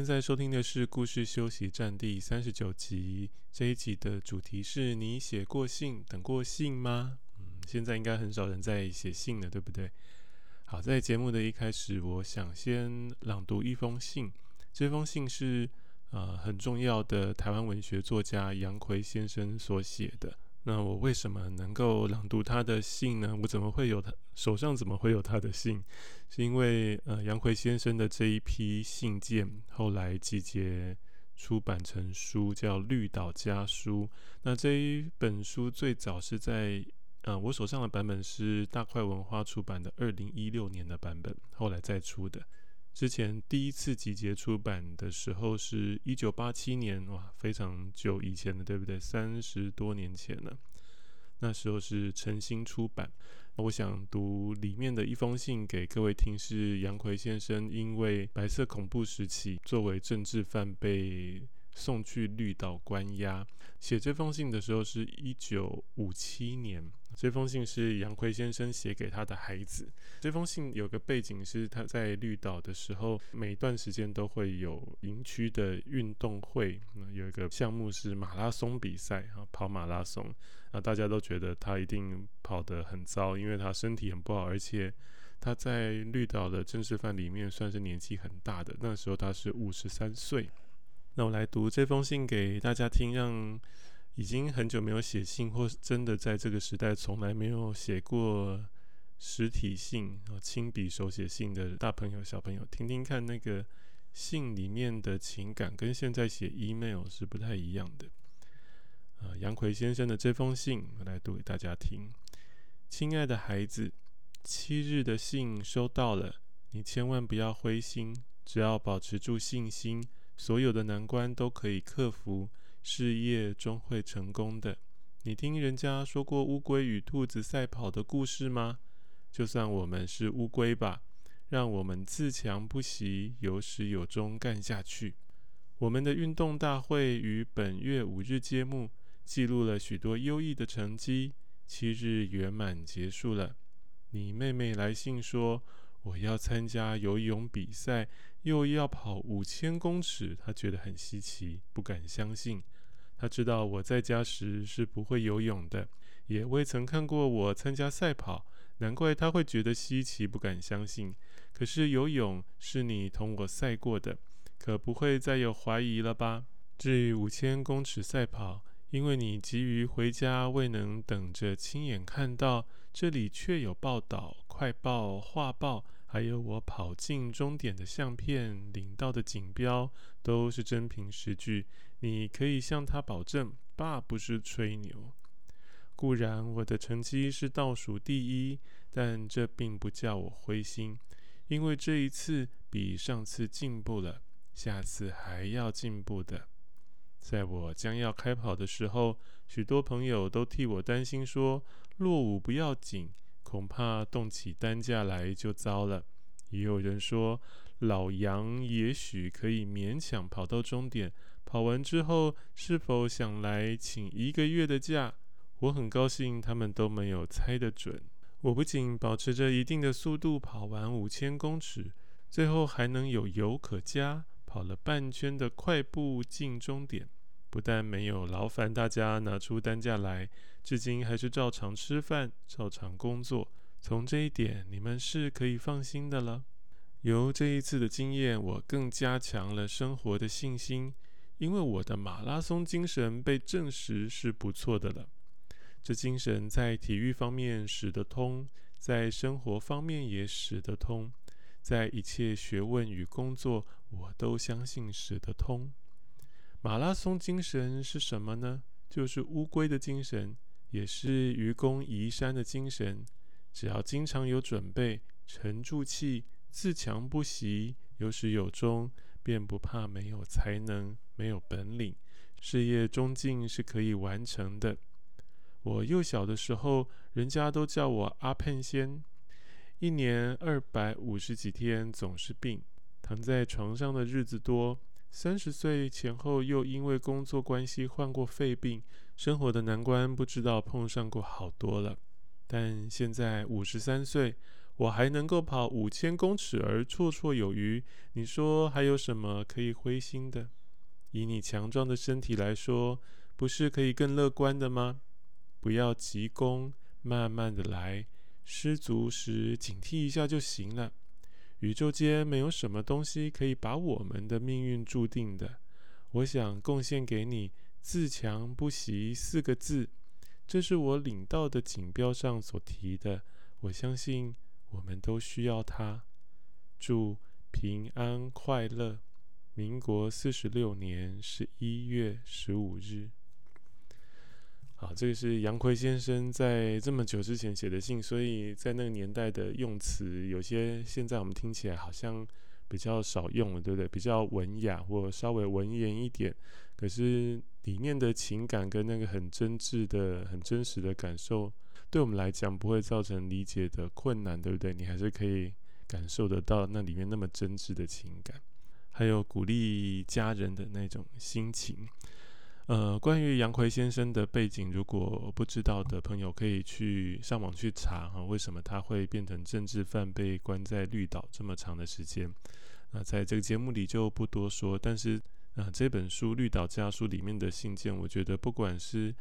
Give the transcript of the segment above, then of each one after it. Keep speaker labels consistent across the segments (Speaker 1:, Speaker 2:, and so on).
Speaker 1: 现在收听的是故事休息站第三十九集。这一集的主题是你写过信、等过信吗？嗯，现在应该很少人在写信了，对不对？好，在节目的一开始，我想先朗读一封信。这封信是呃很重要的台湾文学作家杨奎先生所写的。那我为什么能够朗读他的信呢？我怎么会有他手上怎么会有他的信？是因为呃杨奎先生的这一批信件后来集结出版成书，叫《绿岛家书》。那这一本书最早是在呃我手上的版本是大块文化出版的二零一六年的版本，后来再出的。之前第一次集结出版的时候是一九八七年，哇，非常久以前的，对不对？三十多年前了。那时候是晨星出版。我想读里面的一封信给各位听，是杨奎先生因为白色恐怖时期作为政治犯被送去绿岛关押。写这封信的时候是一九五七年。这封信是杨奎先生写给他的孩子。这封信有个背景是他在绿岛的时候，每段时间都会有营区的运动会，有一个项目是马拉松比赛啊，跑马拉松。那，大家都觉得他一定跑得很糟，因为他身体很不好，而且他在绿岛的政治犯里面算是年纪很大的。那时候他是五十三岁。那我来读这封信给大家听，让。已经很久没有写信，或真的在这个时代从来没有写过实体信、亲笔手写信的大朋友、小朋友，听听看那个信里面的情感，跟现在写 email 是不太一样的。呃，杨奎先生的这封信，我来读给大家听。亲爱的孩子，七日的信收到了，你千万不要灰心，只要保持住信心，所有的难关都可以克服。事业终会成功的。你听人家说过乌龟与兔子赛跑的故事吗？就算我们是乌龟吧，让我们自强不息，有始有终干下去。我们的运动大会于本月五日揭幕，记录了许多优异的成绩。七日圆满结束了。你妹妹来信说，我要参加游泳比赛，又要跑五千公尺，她觉得很稀奇，不敢相信。她知道我在家时是不会游泳的，也未曾看过我参加赛跑，难怪她会觉得稀奇，不敢相信。可是游泳是你同我赛过的，可不会再有怀疑了吧？至于五千公尺赛跑，因为你急于回家，未能等着亲眼看到，这里却有报道、快报、画报，还有我跑进终点的相片、领到的锦标，都是真凭实据。你可以向他保证，爸不是吹牛。固然我的成绩是倒数第一，但这并不叫我灰心，因为这一次比上次进步了，下次还要进步的。在我将要开跑的时候，许多朋友都替我担心，说落伍不要紧，恐怕动起担架来就糟了。也有人说，老杨也许可以勉强跑到终点，跑完之后是否想来请一个月的假？我很高兴，他们都没有猜得准。我不仅保持着一定的速度跑完五千公尺，最后还能有油可加。跑了半圈的快步进终点，不但没有劳烦大家拿出担架来，至今还是照常吃饭、照常工作。从这一点，你们是可以放心的了。由这一次的经验，我更加强了生活的信心，因为我的马拉松精神被证实是不错的了。这精神在体育方面使得通，在生活方面也使得通。在一切学问与工作，我都相信使得通。马拉松精神是什么呢？就是乌龟的精神，也是愚公移山的精神。只要经常有准备，沉住气，自强不息，有始有终，便不怕没有才能、没有本领，事业终尽是可以完成的。我幼小的时候，人家都叫我阿盼仙，一年二百五十几天总是病，躺在床上的日子多。三十岁前后又因为工作关系患过肺病，生活的难关不知道碰上过好多了。但现在五十三岁，我还能够跑五千公尺而绰绰有余。你说还有什么可以灰心的？以你强壮的身体来说，不是可以更乐观的吗？不要急功，慢慢的来，失足时警惕一下就行了。宇宙间没有什么东西可以把我们的命运注定的。我想贡献给你“自强不息”四个字，这是我领到的锦标上所提的。我相信我们都需要它。祝平安快乐。民国四十六年十一月十五日。好，这个是杨奎先生在这么久之前写的信，所以在那个年代的用词，有些现在我们听起来好像比较少用了，对不对？比较文雅或稍微文言一点，可是里面的情感跟那个很真挚的、很真实的感受，对我们来讲不会造成理解的困难，对不对？你还是可以感受得到那里面那么真挚的情感，还有鼓励家人的那种心情。呃，关于杨奎先生的背景，如果不知道的朋友可以去上网去查哈，为什么他会变成政治犯，被关在绿岛这么长的时间？那在这个节目里就不多说。但是，啊、这本书《绿岛家书》里面的信件，我觉得不管是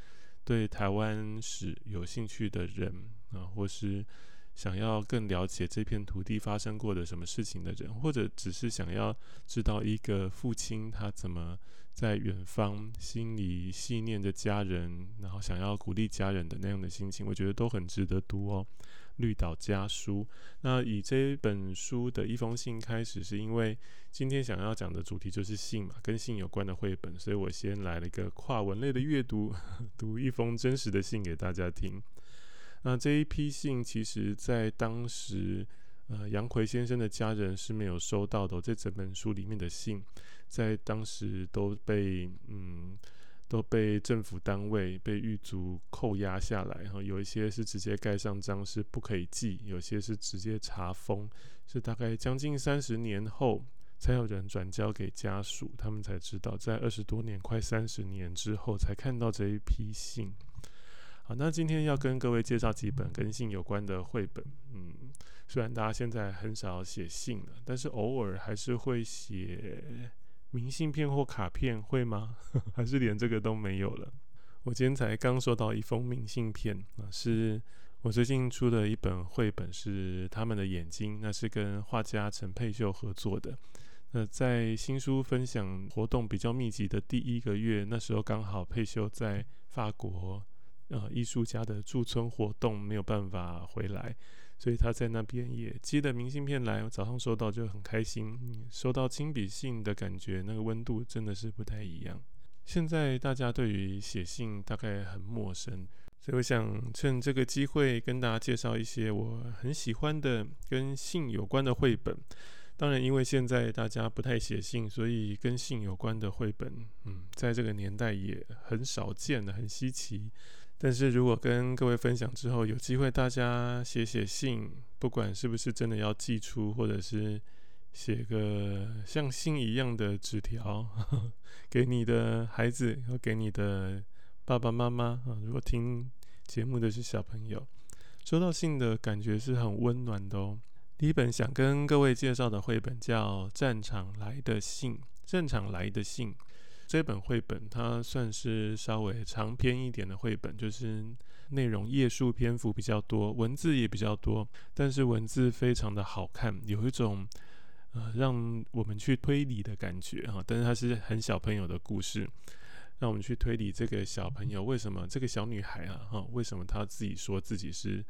Speaker 1: 对台湾史有兴趣的人啊、或是想要更了解这片土地发生过的什么事情的人，或者只是想要知道一个父亲他怎么。在远方，心里系念着家人，然后想要鼓励家人的那样的心情，我觉得都很值得读哦。《绿岛家书》，那以这本书的一封信开始，是因为今天想要讲的主题就是信嘛，跟信有关的绘本，所以我先来了一个跨文类的阅读，读一封真实的信给大家听。那这一批信，其实在当时，呃，杨逵先生的家人是没有收到的，这整本书里面的信。在当时都被嗯都被政府单位被狱卒扣押下来，然后有一些是直接盖上章是不可以寄，有些是直接查封，是大概将近三十年后才有人转交给家属，他们才知道，在二十多年快三十年之后才看到这一批信。好，那今天要跟各位介绍几本跟信有关的绘本。嗯，虽然大家现在很少写信了，但是偶尔还是会写。明信片或卡片会吗？还是连这个都没有了？我今天才刚收到一封明信片啊，是我最近出的一本绘本，是他们的眼睛，那是跟画家陈佩秀合作的。那在新书分享活动比较密集的第一个月，那时候刚好佩秀在法国，呃，艺术家的驻村活动没有办法回来。所以他在那边也寄了明信片来，我早上收到就很开心。收到亲笔信的感觉，那个温度真的是不太一样。现在大家对于写信大概很陌生，所以我想趁这个机会跟大家介绍一些我很喜欢的跟信有关的绘本。当然，因为现在大家不太写信，所以跟信有关的绘本，嗯，在这个年代也很少见的，很稀奇。但是如果跟各位分享之后，有机会大家写写信，不管是不是真的要寄出，或者是写个像信一样的纸条，给你的孩子和给你的爸爸妈妈啊，如果听节目的是小朋友，收到信的感觉是很温暖的哦。第一本想跟各位介绍的绘本叫《战场来的信》，战场来的信。这本绘本它算是稍微长篇一点的绘本，就是内容页数篇幅比较多，文字也比较多，但是文字非常的好看，有一种呃让我们去推理的感觉哈。但是它是很小朋友的故事，让我们去推理这个小朋友为什么这个小女孩啊哈，为什么她自己说自己是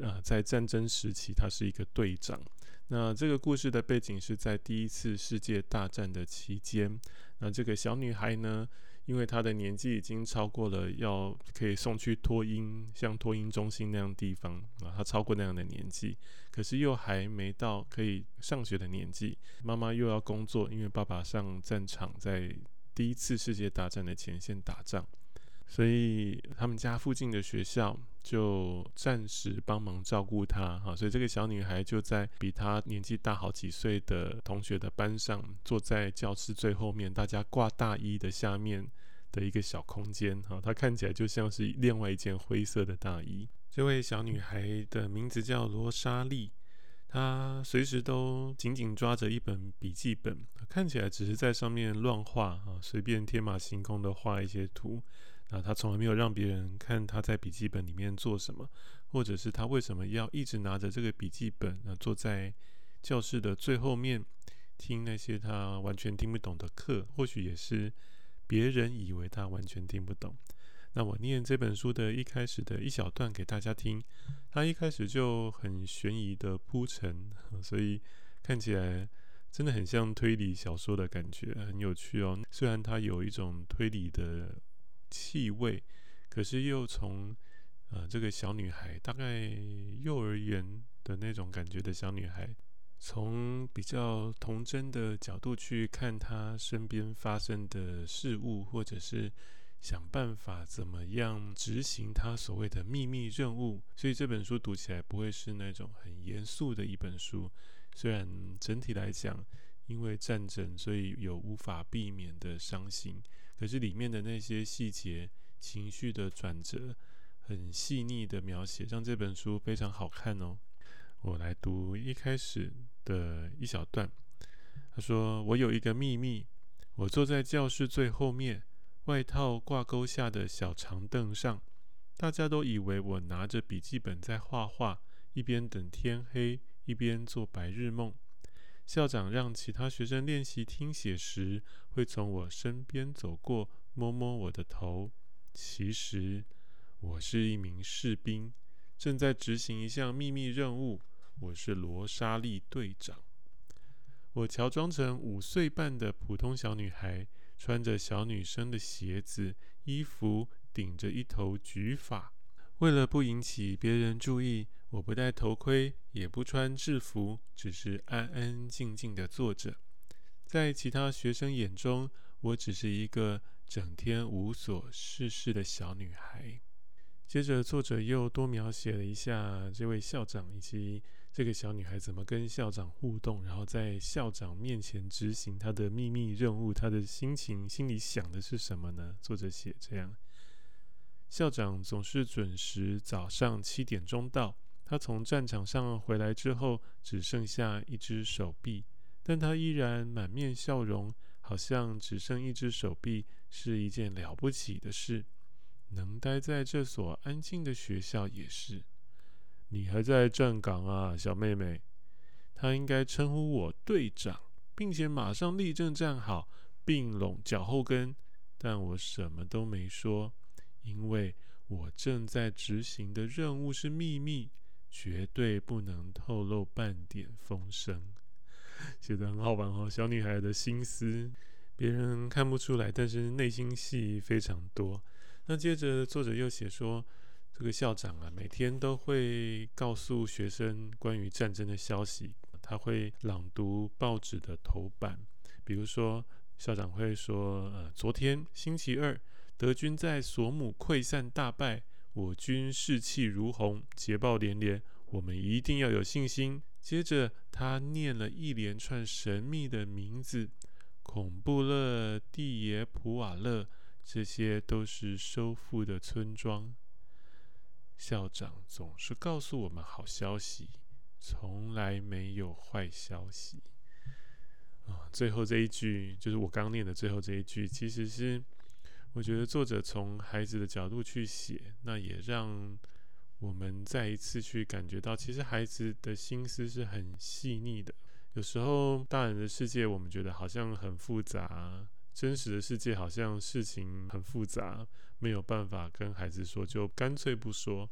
Speaker 1: 啊在战争时期她是一个队长。那这个故事的背景是在第一次世界大战的期间。那这个小女孩呢，因为她的年纪已经超过了要可以送去托婴，像托婴中心那样地方啊，她超过那样的年纪，可是又还没到可以上学的年纪。妈妈又要工作，因为爸爸上战场，在第一次世界大战的前线打仗，所以他们家附近的学校就暂时帮忙照顾他哈。所以这个小女孩就在比她年纪大好几岁的同学的班上，坐在教室最后面，大家挂大衣的下面。的一个小空间，哈，她看起来就像是另外一件灰色的大衣。这位小女孩的名字叫罗莎莉，她随时都紧紧抓着一本笔记本，看起来只是在上面乱画，啊，随便天马行空的画一些图。啊，他从来没有让别人看他在笔记本里面做什么，或者是他为什么要一直拿着这个笔记本，啊，坐在教室的最后面听那些他完全听不懂的课，或许也是。别人以为他完全听不懂，那我念这本书的一开始的一小段给大家听。他一开始就很悬疑的铺陈，所以看起来真的很像推理小说的感觉，很有趣哦。虽然它有一种推理的气味，可是又从呃这个小女孩，大概幼儿园的那种感觉的小女孩。从比较童真的角度去看她身边发生的事物，或者是想办法怎么样执行他所谓的秘密任务，所以这本书读起来不会是那种很严肃的一本书。虽然整体来讲，因为战争，所以有无法避免的伤心，可是里面的那些细节、情绪的转折，很细腻的描写，让这本书非常好看哦。我来读一开始的一小段。他说：“我有一个秘密，我坐在教室最后面，外套挂钩下的小长凳上。大家都以为我拿着笔记本在画画，一边等天黑，一边做白日梦。校长让其他学生练习听写时，会从我身边走过，摸摸我的头。其实我是一名士兵，正在执行一项秘密任务。”我是罗莎莉队长。我乔装成五岁半的普通小女孩，穿着小女生的鞋子，衣服顶着一头橘发。为了不引起别人注意，我不戴头盔，也不穿制服，只是安安静静的坐着。在其他学生眼中，我只是一个整天无所事事的小女孩。接着，作者又多描写了一下这位校长以及。这个小女孩怎么跟校长互动，然后在校长面前执行她的秘密任务？她的心情、心里想的是什么呢？作者写这样：校长总是准时早上七点钟到。他从战场上回来之后，只剩下一只手臂，但他依然满面笑容，好像只剩一只手臂是一件了不起的事。能待在这所安静的学校也是。你还在站岗啊，小妹妹？她应该称呼我队长，并且马上立正站好，并拢脚后跟。但我什么都没说，因为我正在执行的任务是秘密，绝对不能透露半点风声。写得很好玩哦，小女孩的心思，别人看不出来，但是内心戏非常多。那接着作者又写说。这个校长啊，每天都会告诉学生关于战争的消息。他会朗读报纸的头版，比如说，校长会说：“呃，昨天星期二，德军在索姆溃散大败，我军士气如虹，捷报连连，我们一定要有信心。”接着，他念了一连串神秘的名字：孔布勒、蒂耶普瓦勒，这些都是收复的村庄。校长总是告诉我们好消息，从来没有坏消息。啊，最后这一句就是我刚念的最后这一句，其实是我觉得作者从孩子的角度去写，那也让我们再一次去感觉到，其实孩子的心思是很细腻的。有时候大人的世界，我们觉得好像很复杂。真实的世界好像事情很复杂，没有办法跟孩子说，就干脆不说。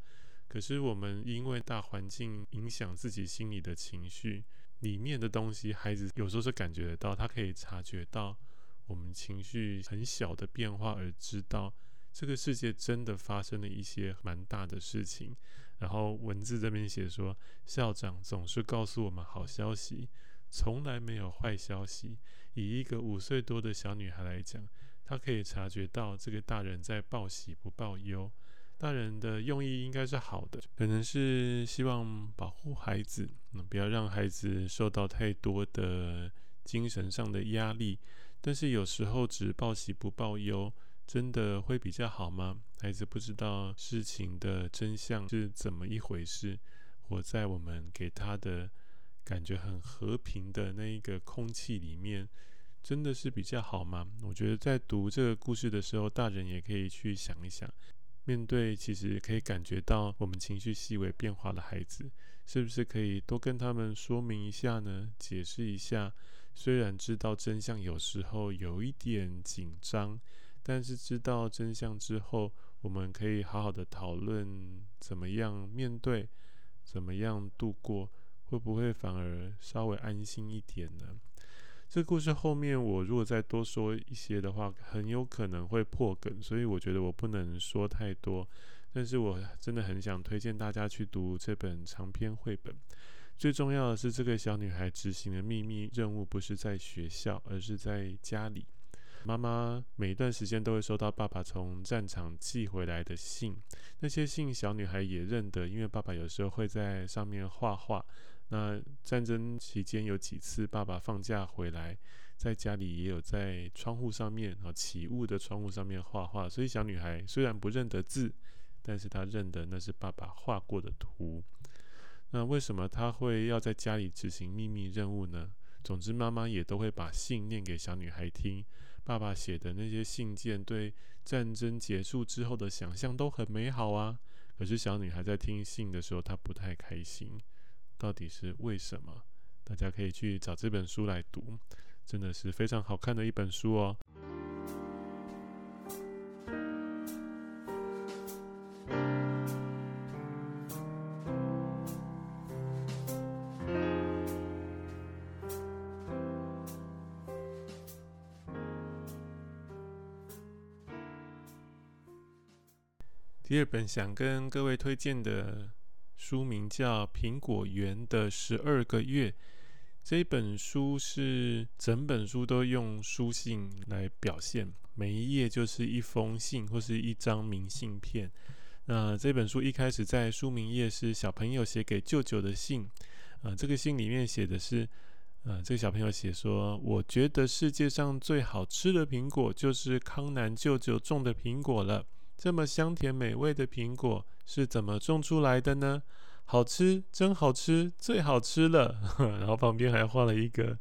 Speaker 1: 可是我们因为大环境影响自己心里的情绪里面的东西，孩子有时候是感觉得到，他可以察觉到我们情绪很小的变化而知道这个世界真的发生了一些蛮大的事情。然后文字这边写说，校长总是告诉我们好消息，从来没有坏消息。以一个五岁多的小女孩来讲，她可以察觉到这个大人在报喜不报忧。大人的用意应该是好的，可能是希望保护孩子，嗯，不要让孩子受到太多的精神上的压力。但是有时候只报喜不报忧，真的会比较好吗？孩子不知道事情的真相是怎么一回事，活在我们给他的感觉很和平的那一个空气里面，真的是比较好吗？我觉得在读这个故事的时候，大人也可以去想一想。面对其实可以感觉到我们情绪细微变化的孩子，是不是可以多跟他们说明一下呢？解释一下，虽然知道真相有时候有一点紧张，但是知道真相之后，我们可以好好的讨论怎么样面对，怎么样度过，会不会反而稍微安心一点呢？这故事后面，我如果再多说一些的话，很有可能会破梗，所以我觉得我不能说太多。但是我真的很想推荐大家去读这本长篇绘本。最重要的是，这个小女孩执行的秘密任务不是在学校，而是在家里。妈妈每一段时间都会收到爸爸从战场寄回来的信，那些信小女孩也认得，因为爸爸有时候会在上面画画。那战争期间有几次，爸爸放假回来，在家里也有在窗户上面啊，起雾的窗户上面画画。所以小女孩虽然不认得字，但是她认得那是爸爸画过的图。那为什么他会要在家里执行秘密任务呢？总之，妈妈也都会把信念给小女孩听。爸爸写的那些信件，对战争结束之后的想象都很美好啊。可是小女孩在听信的时候，她不太开心。到底是为什么？大家可以去找这本书来读，真的是非常好看的一本书哦。第二本想跟各位推荐的。书名叫《苹果园的十二个月》，这一本书是整本书都用书信来表现，每一页就是一封信或是一张明信片。那这本书一开始在书名页是小朋友写给舅舅的信，啊、这个信里面写的是，呃，这个小朋友写说，我觉得世界上最好吃的苹果就是康南舅舅种的苹果了。这么香甜美味的苹果是怎么种出来的呢？好吃，真好吃，最好吃了。然后旁边还画了一个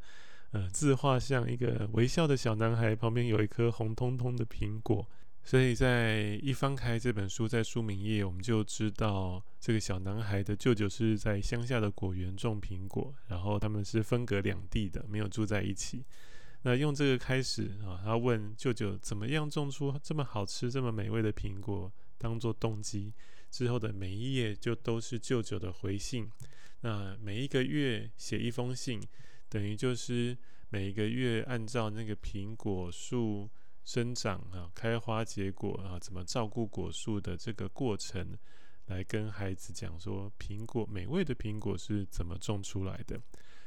Speaker 1: 呃自画像，一个微笑的小男孩，旁边有一颗红彤彤的苹果。所以在一翻开这本书，在书名页，我们就知道这个小男孩的舅舅是在乡下的果园种苹果，然后他们是分隔两地的，没有住在一起。那用这个开始啊，他问舅舅怎么样种出这么好吃、这么美味的苹果，当做动机。之后的每一页就都是舅舅的回信。那每一个月写一封信，等于就是每一个月按照那个苹果树生长啊、开花结果啊，怎么照顾果树的这个过程，来跟孩子讲说，苹果美味的苹果是怎么种出来的。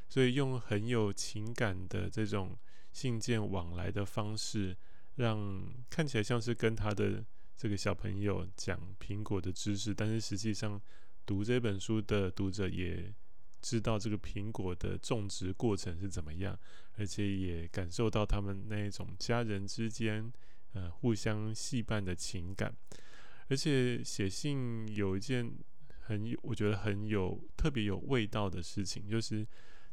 Speaker 1: 所以用很有情感的这种。信件往来的方式，让看起来像是跟他的这个小朋友讲苹果的知识，但是实际上读这本书的读者也知道这个苹果的种植过程是怎么样，而且也感受到他们那一种家人之间呃互相戏伴的情感。而且写信有一件很有，我觉得很有特别有味道的事情，就是。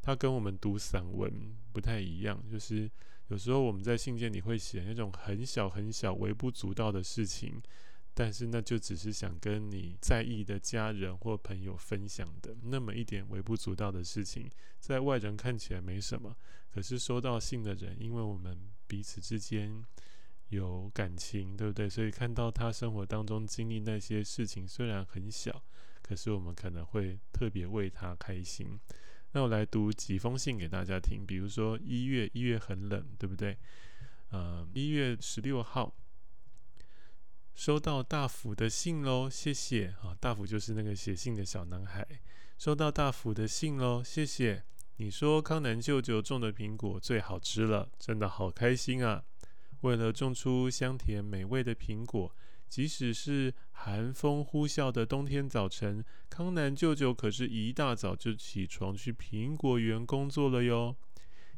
Speaker 1: 它跟我们读散文不太一样，就是有时候我们在信件里会写那种很小很小、微不足道的事情，但是那就只是想跟你在意的家人或朋友分享的那么一点微不足道的事情，在外人看起来没什么，可是收到信的人，因为我们彼此之间有感情，对不对？所以看到他生活当中经历那些事情，虽然很小，可是我们可能会特别为他开心。那我来读几封信给大家听，比如说一月，一月很冷，对不对？呃，一月十六号收到大福的信喽，谢谢啊！大福就是那个写信的小男孩，收到大福的信喽，谢谢。你说康南舅舅种的苹果最好吃了，真的好开心啊！为了种出香甜美味的苹果，即使是寒风呼啸的冬天早晨，康南舅舅可是一大早就起床去苹果园工作了哟。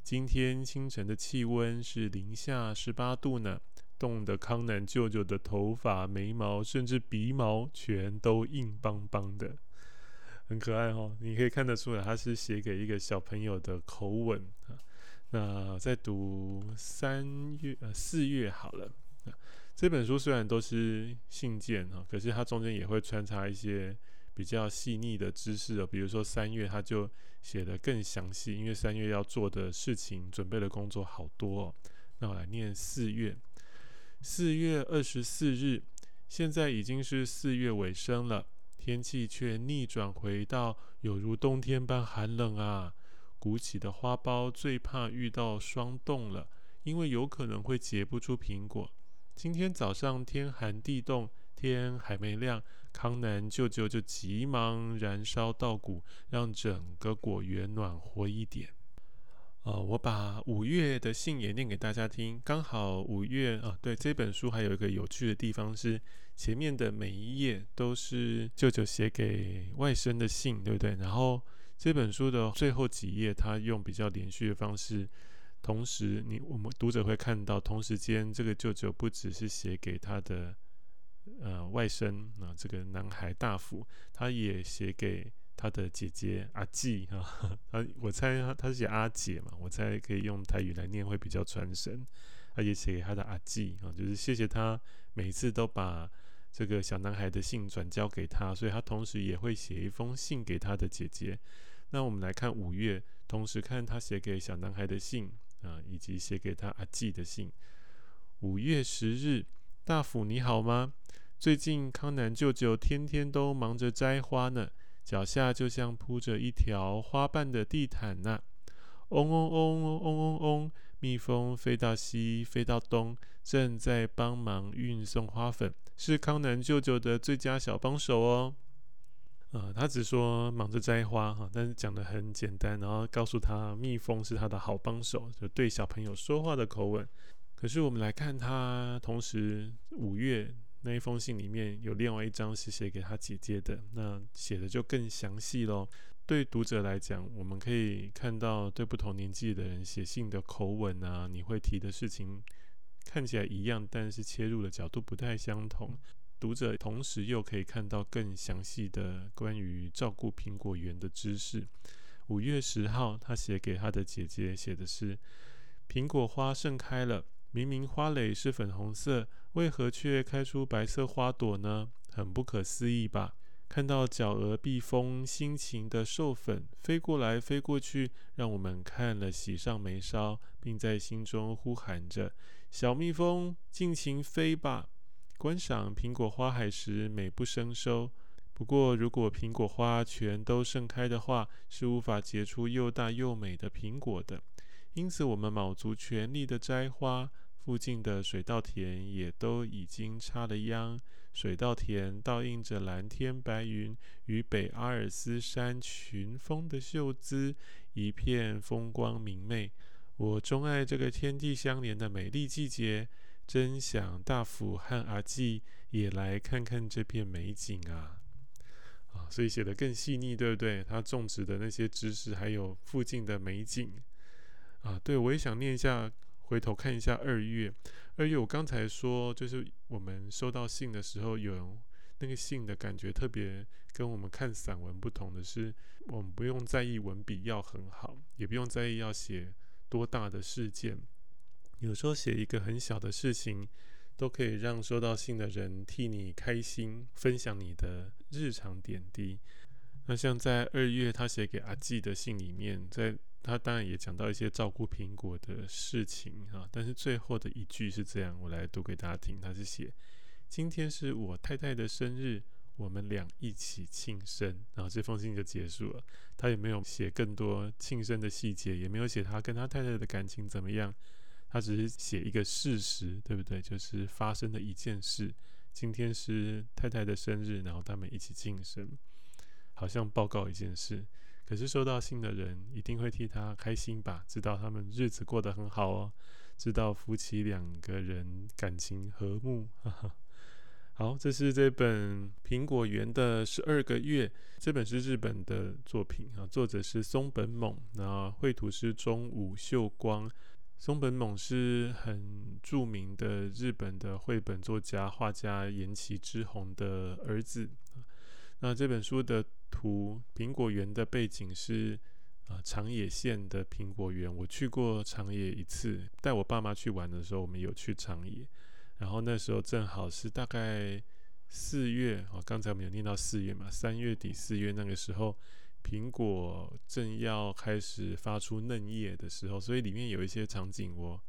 Speaker 1: 今天清晨的气温是零下十八度呢，冻得康南舅舅的头发、眉毛甚至鼻毛全都硬邦邦的。很可爱哦，你可以看得出来，他是写给一个小朋友的口吻。那再读三月呃四月好了，这本书虽然都是信件哈，可是它中间也会穿插一些比较细腻的知识哦。比如说三月，他就写得更详细，因为三月要做的事情、准备的工作好多。那我来念四月，四月二十四日，现在已经是四月尾声了。天气却逆转回到有如冬天般寒冷啊！鼓起的花苞最怕遇到霜冻了，因为有可能会结不出苹果。今天早上天寒地冻，天还没亮，康南舅舅就急忙燃烧稻谷，让整个果园暖和一点。呃，我把五月的信也念给大家听。刚好五月啊，对，这本书还有一个有趣的地方是，前面的每一页都是舅舅写给外甥的信，对不对？然后这本书的最后几页，他用比较连续的方式，同时你我们读者会看到，同时间这个舅舅不只是写给他的呃外甥啊，这个男孩大福，他也写给。他的姐姐阿季哈，他我猜他他是写阿姐嘛，我猜可以用台语来念会比较传神。他也写给他的阿季啊，就是谢谢他每次都把这个小男孩的信转交给他，所以他同时也会写一封信给他的姐姐。那我们来看五月，同时看他写给小男孩的信啊，以及写给他阿季的信。五月十日，大福你好吗？最近康南舅舅天天都忙着摘花呢。脚下就像铺着一条花瓣的地毯呐、嗡嗡嗡嗡嗡嗡嗡，蜜蜂飞到西，飞到东，正在帮忙运送花粉，是康南舅舅的最佳小帮手哦。呃，他只说忙着摘花哈，但是讲得很简单，然后告诉他蜜蜂是他的好帮手，就对小朋友说话的口吻。可是我们来看他，同时五月。那一封信里面有另外一张是写给他姐姐的，那写的就更详细喽。对读者来讲，我们可以看到对不同年纪的人写信的口吻啊，你会提的事情看起来一样，但是切入的角度不太相同。读者同时又可以看到更详细的关于照顾苹果园的知识。五月十号，他写给他的姐姐，写的是：苹果花盛开了。明明花蕾是粉红色，为何却开出白色花朵呢？很不可思议吧？看到角蛾、蜜蜂辛勤的授粉，飞过来飞过去，让我们看了喜上眉梢，并在心中呼喊着：“小蜜蜂，尽情飞吧！”观赏苹果花海时，美不胜收。不过，如果苹果花全都盛开的话，是无法结出又大又美的苹果的。因此，我们卯足全力的摘花。附近的水稻田也都已经插了秧，水稻田倒映着蓝天白云与北阿尔斯山群峰的秀姿，一片风光明媚。我钟爱这个天地相连的美丽季节，真想大福和阿季也来看看这片美景啊！啊，所以写得更细腻，对不对？他种植的那些知识，还有附近的美景啊，对，我也想念一下。回头看一下二月，二月我刚才说，就是我们收到信的时候，有那个信的感觉特别跟我们看散文不同的是，我们不用在意文笔要很好，也不用在意要写多大的事件，有时候写一个很小的事情，都可以让收到信的人替你开心，分享你的日常点滴。那像在二月他写给阿季的信里面，在他当然也讲到一些照顾苹果的事情啊，但是最后的一句是这样，我来读给大家听。他是写：“今天是我太太的生日，我们俩一起庆生。”然后这封信就结束了。他也没有写更多庆生的细节，也没有写他跟他太太的感情怎么样。他只是写一个事实，对不对？就是发生的一件事。今天是太太的生日，然后他们一起庆生，好像报告一件事。可是收到信的人一定会替他开心吧？知道他们日子过得很好哦，知道夫妻两个人感情和睦。哈哈。好，这是这本《苹果园的十二个月》，这本是日本的作品啊，作者是松本猛，那绘图是中武秀光。松本猛是很著名的日本的绘本作家、画家岩崎之宏的儿子。那这本书的图，苹果园的背景是啊长野县的苹果园。我去过长野一次，带我爸妈去玩的时候，我们有去长野。然后那时候正好是大概四月啊，刚才我们有念到四月嘛，三月底四月那个时候。苹果正要开始发出嫩叶的时候，所以里面有一些场景我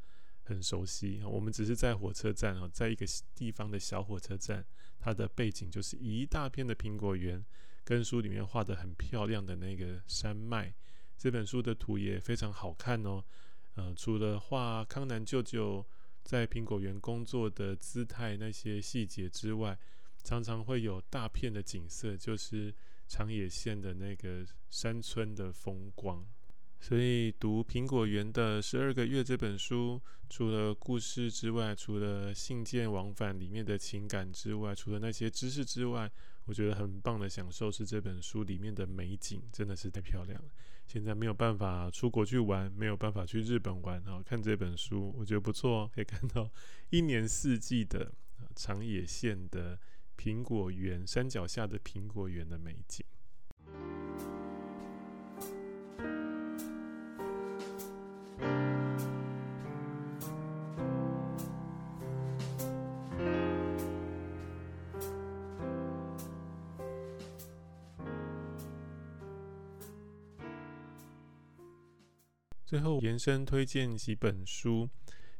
Speaker 1: 很熟悉。我们只是在火车站哦，在一个地方的小火车站，它的背景就是一大片的苹果园，跟书里面画得很漂亮的那个山脉。这本书的图也非常好看哦。呃，除了画康南舅舅在苹果园工作的姿态那些细节之外，常常会有大片的景色，就是。长野县的那个山村的风光，所以读《苹果园的十二个月》这本书，除了故事之外，除了信件往返里面的情感之外，除了那些知识之外，我觉得很棒的享受是这本书里面的美景，真的是太漂亮了。现在没有办法出国去玩，没有办法去日本玩，然后看这本书，我觉得不错，可以看到一年四季的长野县的。苹果园山脚下的苹果园的美景。最后延伸推荐几本书。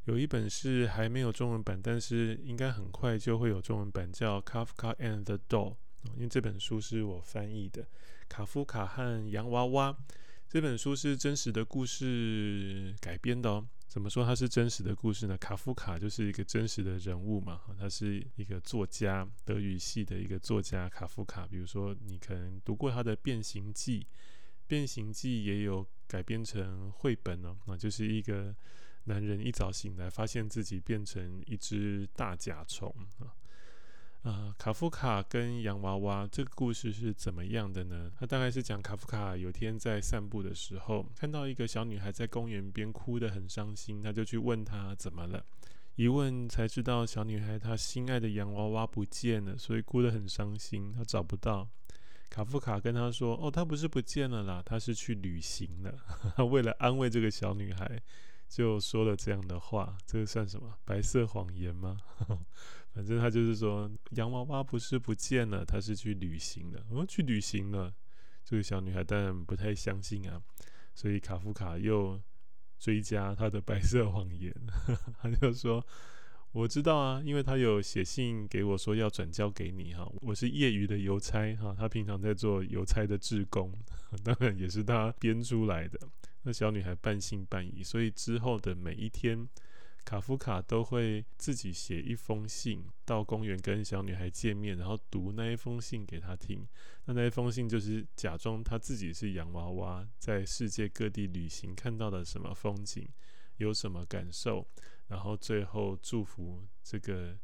Speaker 1: 有一本是还没有中文版，但是应该很快就会有中文版，叫《Kafka and the Doll》。因为这本书是我翻译的，《卡夫卡和洋娃娃》这本书是真实的故事改编的哦。怎么说它是真实的故事呢？卡夫卡就是一个真实的人物嘛，他是一个作家，德语系的一个作家卡夫卡。比如说你可能读过他的《变形记》，《变形记》也有改编成绘本哦，那就是一个。男人一早醒来，发现自己变成一只大甲虫啊！啊，卡夫卡跟洋娃娃这个故事是怎么样的呢？他大概是讲卡夫卡有天在散步的时候，看到一个小女孩在公园边哭得很伤心，他就去问她怎么了。一问才知道，小女孩她心爱的洋娃娃不见了，所以哭得很伤心，她找不到。卡夫卡跟她说：“哦，她不是不见了啦，她是去旅行了。”为了安慰这个小女孩。就说了这样的话，这个算什么白色谎言吗？反正他就是说，洋娃娃不是不见了，他是去旅行了。哦，去旅行了。这个小女孩当然不太相信啊，所以卡夫卡又追加他的白色谎言。他就说：“我知道啊，因为他有写信给我说要转交给你哈，我是业余的邮差哈，他平常在做邮差的志工，当然也是他编出来的。”那小女孩半信半疑，所以之后的每一天，卡夫卡都会自己写一封信到公园跟小女孩见面，然后读那一封信给她听。那那一封信就是假装他自己是洋娃娃，在世界各地旅行看到的什么风景，有什么感受，然后最后祝福这个。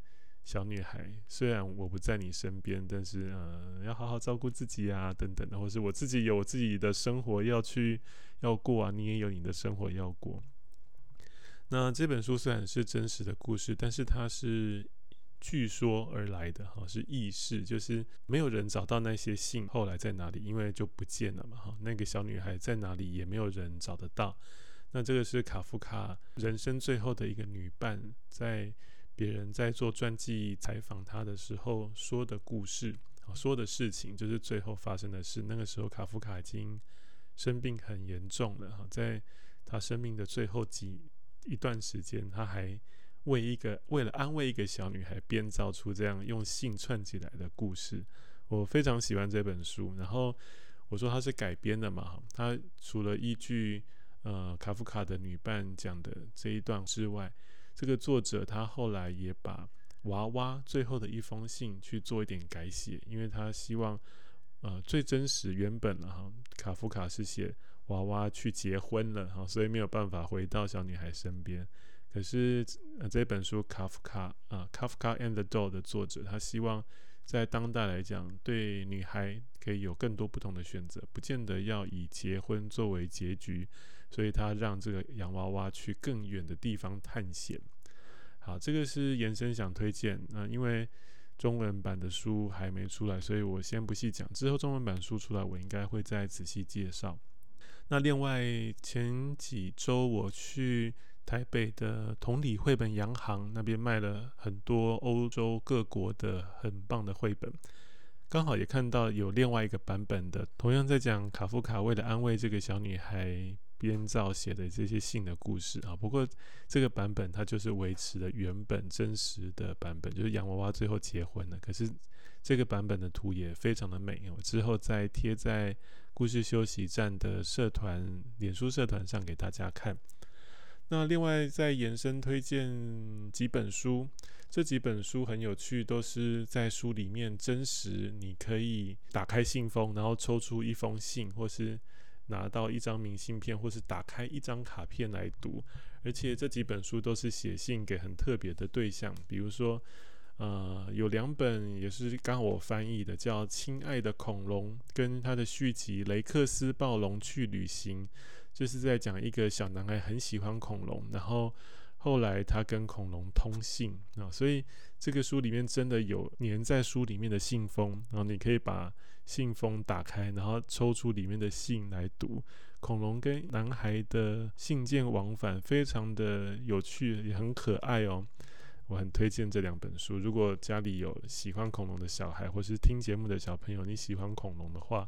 Speaker 1: 小女孩，虽然我不在你身边，但是呃，要好好照顾自己啊，等等的，或是我自己有我自己的生活要去要过啊，你也有你的生活要过。那这本书虽然是真实的故事，但是它是据说而来的哈，是軼事，就是没有人找到那些信后来在哪里，因为就不见了嘛哈。那个小女孩在哪里也没有人找得到。那这个是卡夫卡人生最后的一个女伴在。别人在做传记采访他的时候说的故事，说的事情就是最后发生的事。那个时候，卡夫卡已经生病很严重了哈，在他生命的最后几一段时间，他还为一个为了安慰一个小女孩编造出这样用信串起来的故事。我非常喜欢这本书。然后我说它是改编的嘛，它除了依据呃卡夫卡的女伴讲的这一段之外，这个作者他后来也把娃娃最后的一封信去做一点改写，因为他希望呃最真实原本了哈，卡夫卡是写娃娃去结婚了哈，所以没有办法回到小女孩身边。可是这本书卡夫卡啊卡夫卡 and the doll 的作者，他希望。在当代来讲，对女孩可以有更多不同的选择，不见得要以结婚作为结局，所以他让这个洋娃娃去更远的地方探险。好，这个是延伸想推荐。那因为中文版的书还没出来，所以我先不细讲。之后中文版书出来，我应该会再仔细介绍。那另外前几周我去。台北的同里绘本洋行那边卖了很多欧洲各国的很棒的绘本，刚好也看到有另外一个版本的，同样在讲卡夫卡为了安慰这个小女孩编造写的这些信的故事啊。不过这个版本它就是维持了原本真实的版本，就是洋娃娃最后结婚了。可是这个版本的图也非常的美，我之后再贴在故事休息站的社团、脸书社团上给大家看。那另外再延伸推荐几本书，这几本书很有趣，都是在书里面真实，你可以打开信封，然后抽出一封信，或是拿到一张明信片，或是打开一张卡片来读。而且这几本书都是写信给很特别的对象，比如说，呃，有两本也是刚我翻译的，叫《亲爱的恐龙》跟他的续集《雷克斯暴龙去旅行》。就是在讲一个小男孩很喜欢恐龙，然后后来他跟恐龙通信啊，所以这个书里面真的有粘在书里面的信封，然后你可以把信封打开，然后抽出里面的信来读。恐龙跟男孩的信件往返非常的有趣，也很可爱哦。我很推荐这两本书，如果家里有喜欢恐龙的小孩，或是听节目的小朋友，你喜欢恐龙的话，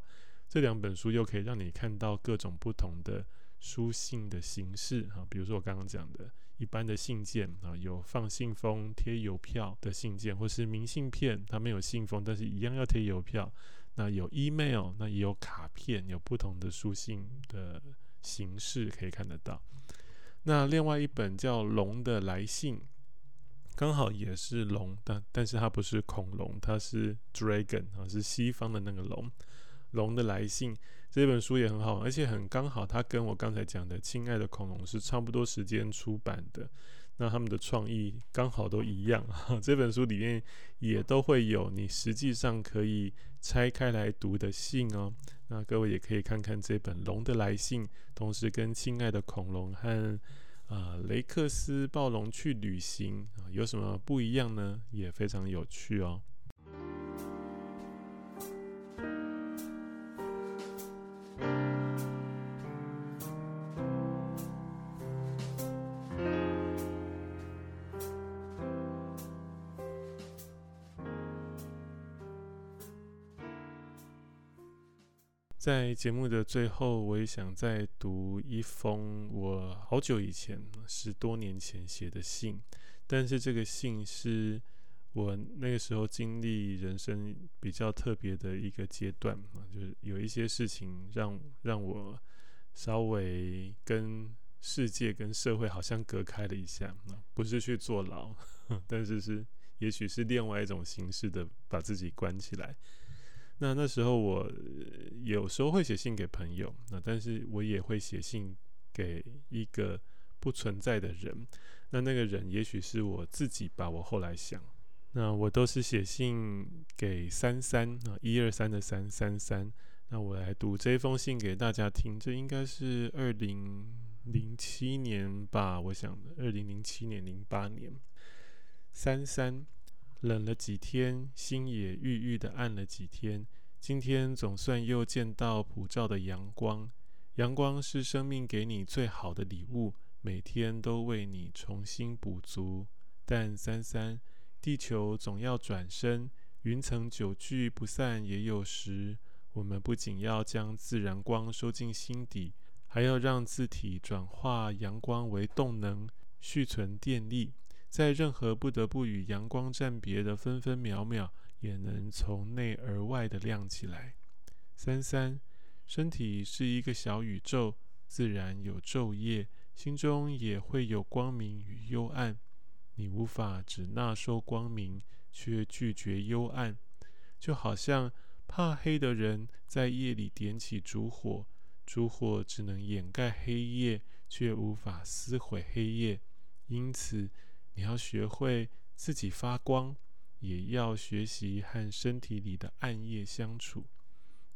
Speaker 1: 这两本书又可以让你看到各种不同的。书信的形式啊，比如说我刚刚讲的，一般的信件啊，有放信封、贴邮票的信件，或是明信片，它没有信封，但是一样要贴邮票。那有 email，那也有卡片，有不同的书信的形式可以看得到。那另外一本叫《龙的来信》，刚好也是龙，但但是它不是恐龙，它是 dragon 啊，是西方的那个龙。龙的来信这本书也很好，而且很刚好，它跟我刚才讲的《亲爱的恐龙》是差不多时间出版的。那他们的创意刚好都一样。这本书里面也都会有你实际上可以拆开来读的信哦。那各位也可以看看这本《龙的来信》，同时跟《亲爱的恐龙》和啊、雷克斯暴龙去旅行有什么不一样呢？也非常有趣哦。在节目的最后，我也想再读一封我好久以前，十多年前写的信。但是这个信是我那个时候经历人生比较特别的一个阶段啊，就是有一些事情让让我稍微跟世界、跟社会好像隔开了一下，不是去坐牢，但是是也许是另外一种形式的把自己关起来。那那时候我有时候会写信给朋友，那但是我也会写信给一个不存在的人。那那个人也许是我自己吧。我后来想，那我都是写信给三三啊，一二三的三三三。那我来读这封信给大家听。这应该是二零零七年吧，我想的，二零零七年、零八年，三三。冷了几天，心也郁郁的暗了几天。今天总算又见到普照的阳光，阳光是生命给你最好的礼物，每天都为你重新补足。但三三，地球总要转身，云层久聚不散也有时。我们不仅要将自然光收进心底，还要让自体转化阳光为动能，蓄存电力。在任何不得不与阳光暂别的分分秒秒，也能从内而外的亮起来。三三，身体是一个小宇宙，自然有昼夜，心中也会有光明与幽暗。你无法只纳收光明，却拒绝幽暗，就好像怕黑的人在夜里点起烛火，烛火只能掩盖黑夜，却无法撕毁黑夜。因此，你要学会自己发光，也要学习和身体里的暗夜相处。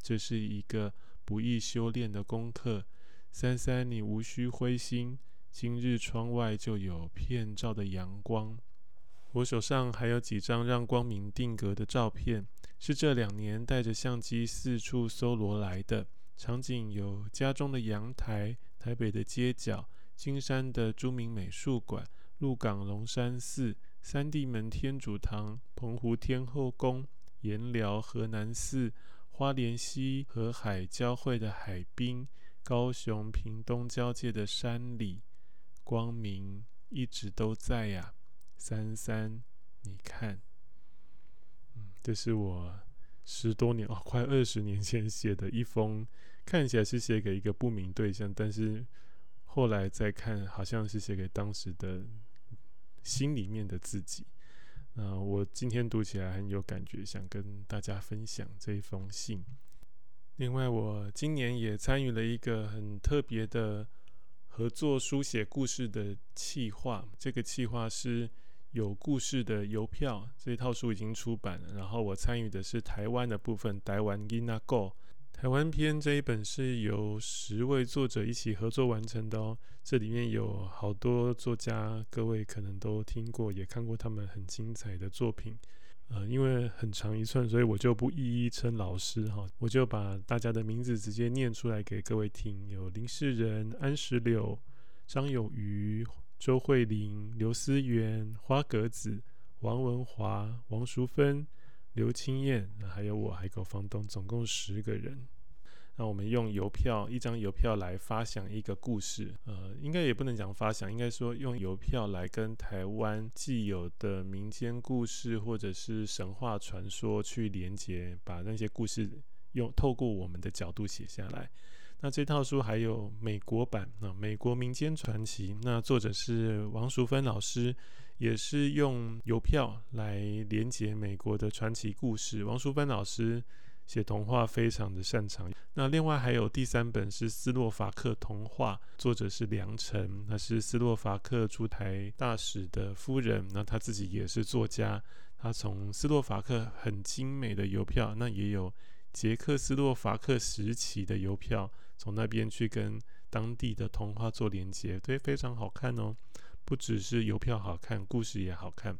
Speaker 1: 这是一个不易修炼的功课。三三，你无需灰心。今日窗外就有片照的阳光。我手上还有几张让光明定格的照片，是这两年带着相机四处搜罗来的。场景有家中的阳台、台北的街角、金山的朱铭美术馆、鹿港龙山寺、三地门天主堂、澎湖天后宫、盐寮河南寺、花莲溪和海交汇的海滨、高雄屏东交界的山里。光明一直都在呀，三三，你看，嗯，这是我十多年哦，快二十年前写的一封，看起来是写给一个不明对象，但是后来再看，好像是写给当时的心里面的自己。那我今天读起来很有感觉，想跟大家分享这一封信。另外，我今年也参与了一个很特别的。合作书写故事的企划，这个企划是有故事的邮票，这一套书已经出版了。然后我参与的是台湾的部分，台湾 Inago，台湾篇这一本是由十位作者一起合作完成的哦。这里面有好多作家，各位可能都听过，也看过他们很精彩的作品。呃，因为很长一串，所以我就不一一称老师哈，我就把大家的名字直接念出来给各位听。有林世仁、安石榴、张友渔、周慧玲、刘思源、花格子、王文华、王淑芬、刘清燕，还有我海狗房东，总共十个人。那我们用邮票，一张邮票来发想一个故事，呃，应该也不能讲发想，应该说用邮票来跟台湾既有的民间故事或者是神话传说去连接，把那些故事用透过我们的角度写下来。那这套书还有美国版，那美国民间传奇，那作者是王淑芬老师，也是用邮票来连接美国的传奇故事。王淑芬老师。写童话非常的擅长。那另外还有第三本是斯洛伐克童话，作者是梁辰，那是斯洛伐克驻台大使的夫人。那他自己也是作家，他从斯洛伐克很精美的邮票，那也有捷克斯洛伐克时期的邮票，从那边去跟当地的童话做连接，对，非常好看哦。不只是邮票好看，故事也好看。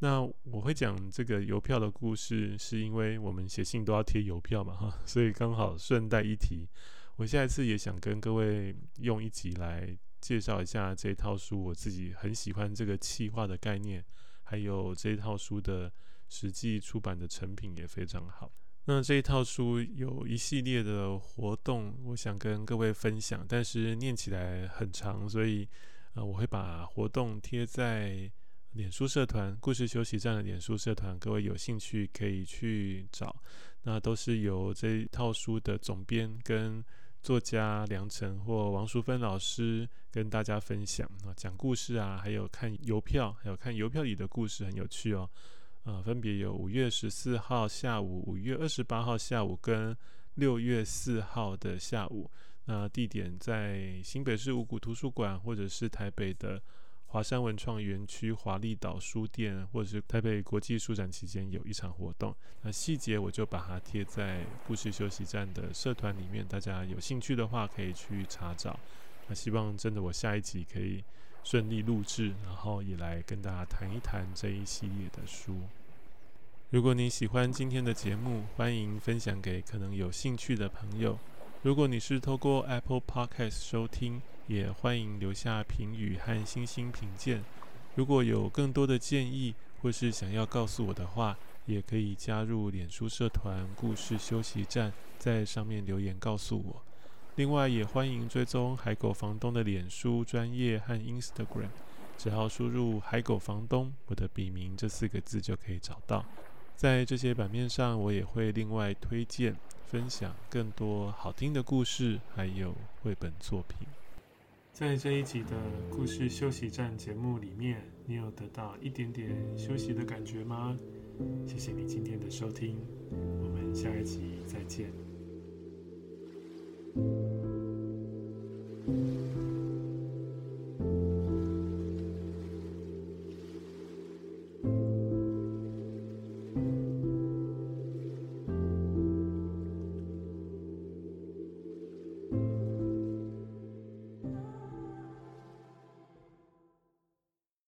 Speaker 1: 那我会讲这个邮票的故事，是因为我们写信都要贴邮票嘛，哈，所以刚好顺带一提，我下一次也想跟各位用一集来介绍一下这套书，我自己很喜欢这个企划的概念，还有这套书的实际出版的成品也非常好。那这一套书有一系列的活动，我想跟各位分享，但是念起来很长，所以我会把活动贴在。脸书社团故事休息站的脸书社团，各位有兴趣可以去找。那都是由这套书的总编跟作家梁辰或王淑芬老师跟大家分享啊，讲故事啊，还有看邮票，还有看邮票里的故事，很有趣哦。呃，分别有五月十四号下午、五月二十八号下午跟六月四号的下午。那地点在新北市五股图书馆，或者是台北的。华山文创园区、华丽岛书店，或者是台北国际书展期间有一场活动，那细节我就把它贴在故事休息站的社团里面，大家有兴趣的话可以去查找。那希望真的我下一集可以顺利录制，然后也来跟大家谈一谈这一系列的书。如果你喜欢今天的节目，欢迎分享给可能有兴趣的朋友。如果你是透过 Apple Podcast 收听，也欢迎留下评语和星星评鉴。如果有更多的建议或是想要告诉我的话，也可以加入脸书社团“故事休息站”，在上面留言告诉我。另外，也欢迎追踪海狗房东的脸书专业和 Instagram，只要输入“海狗房东”我的笔名这四个字就可以找到。在这些版面上，我也会另外推荐分享更多好听的故事，还有绘本作品。在这一集的故事休息站节目里面，你有得到一点点休息的感觉吗？谢谢你今天的收听，我们下一集再见。